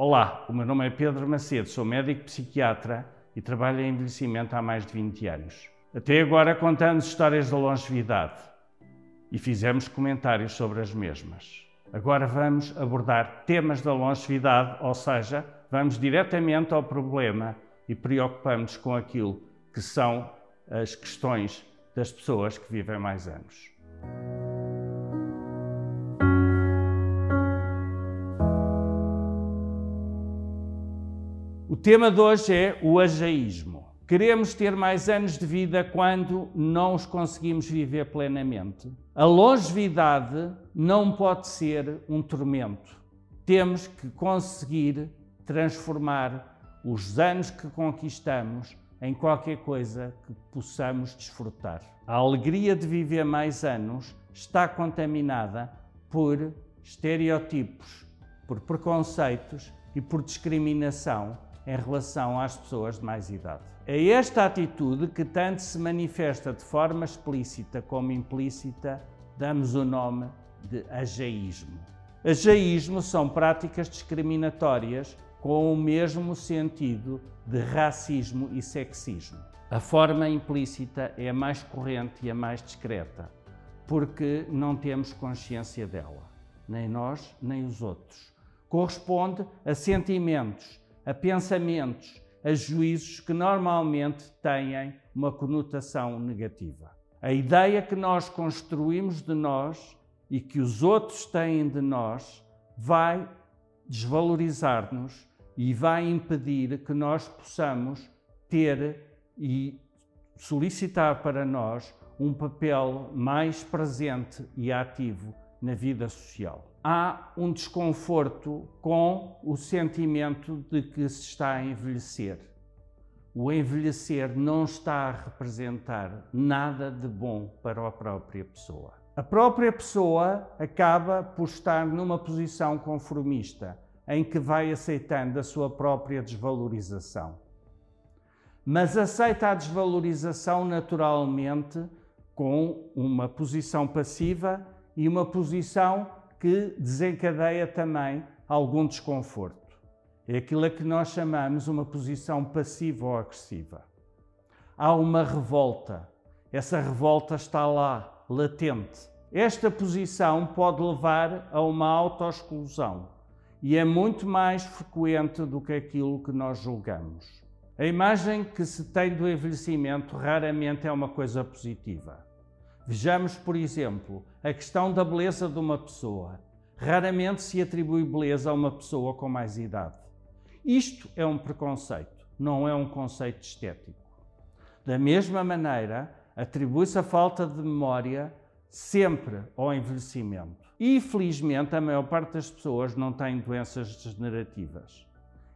Olá, o meu nome é Pedro Macedo, sou médico psiquiatra e trabalho em envelhecimento há mais de 20 anos. Até agora contamos histórias da longevidade e fizemos comentários sobre as mesmas. Agora vamos abordar temas da longevidade, ou seja, vamos diretamente ao problema e preocupamos com aquilo que são as questões das pessoas que vivem mais anos. Tema de hoje é o ageísmo. Queremos ter mais anos de vida quando não os conseguimos viver plenamente. A longevidade não pode ser um tormento. Temos que conseguir transformar os anos que conquistamos em qualquer coisa que possamos desfrutar. A alegria de viver mais anos está contaminada por estereotipos, por preconceitos e por discriminação em relação às pessoas de mais idade. É esta atitude que tanto se manifesta de forma explícita como implícita, damos o nome de ageísmo. Ageísmo são práticas discriminatórias com o mesmo sentido de racismo e sexismo. A forma implícita é a mais corrente e a mais discreta, porque não temos consciência dela, nem nós, nem os outros. Corresponde a sentimentos a pensamentos, a juízos que normalmente têm uma conotação negativa. A ideia que nós construímos de nós e que os outros têm de nós vai desvalorizar-nos e vai impedir que nós possamos ter e solicitar para nós um papel mais presente e ativo na vida social há um desconforto com o sentimento de que se está a envelhecer. O envelhecer não está a representar nada de bom para a própria pessoa. A própria pessoa acaba por estar numa posição conformista, em que vai aceitando a sua própria desvalorização. Mas aceita a desvalorização naturalmente com uma posição passiva e uma posição que desencadeia também algum desconforto. É aquilo a que nós chamamos uma posição passiva ou agressiva. Há uma revolta. Essa revolta está lá, latente. Esta posição pode levar a uma autoexclusão e é muito mais frequente do que aquilo que nós julgamos. A imagem que se tem do envelhecimento raramente é uma coisa positiva. Vejamos, por exemplo, a questão da beleza de uma pessoa. Raramente se atribui beleza a uma pessoa com mais idade. Isto é um preconceito, não é um conceito estético. Da mesma maneira, atribui-se a falta de memória sempre ao envelhecimento. E, felizmente, a maior parte das pessoas não tem doenças degenerativas.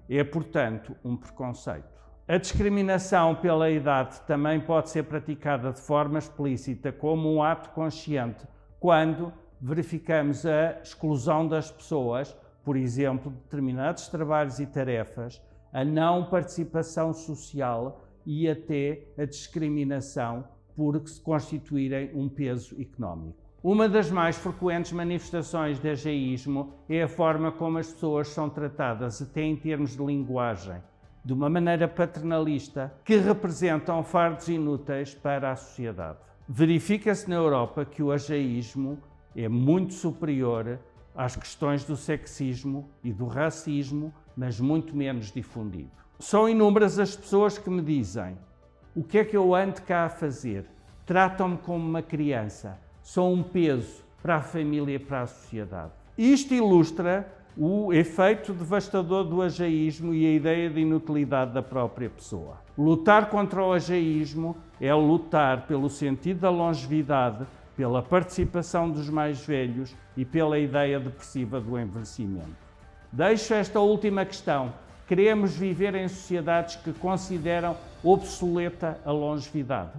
É, portanto, um preconceito. A discriminação pela idade também pode ser praticada de forma explícita como um ato consciente quando verificamos a exclusão das pessoas, por exemplo, de determinados trabalhos e tarefas, a não participação social e até a discriminação por se constituírem um peso económico. Uma das mais frequentes manifestações de ageísmo é a forma como as pessoas são tratadas, até em termos de linguagem de uma maneira paternalista, que representam fardos inúteis para a sociedade. Verifica-se na Europa que o ageísmo é muito superior às questões do sexismo e do racismo, mas muito menos difundido. São inúmeras as pessoas que me dizem: o que é que eu ando cá a fazer? Tratam-me como uma criança, sou um peso para a família e para a sociedade. Isto ilustra o efeito devastador do ageísmo e a ideia de inutilidade da própria pessoa. Lutar contra o ageísmo é lutar pelo sentido da longevidade, pela participação dos mais velhos e pela ideia depressiva do envelhecimento. Deixo esta última questão. Queremos viver em sociedades que consideram obsoleta a longevidade?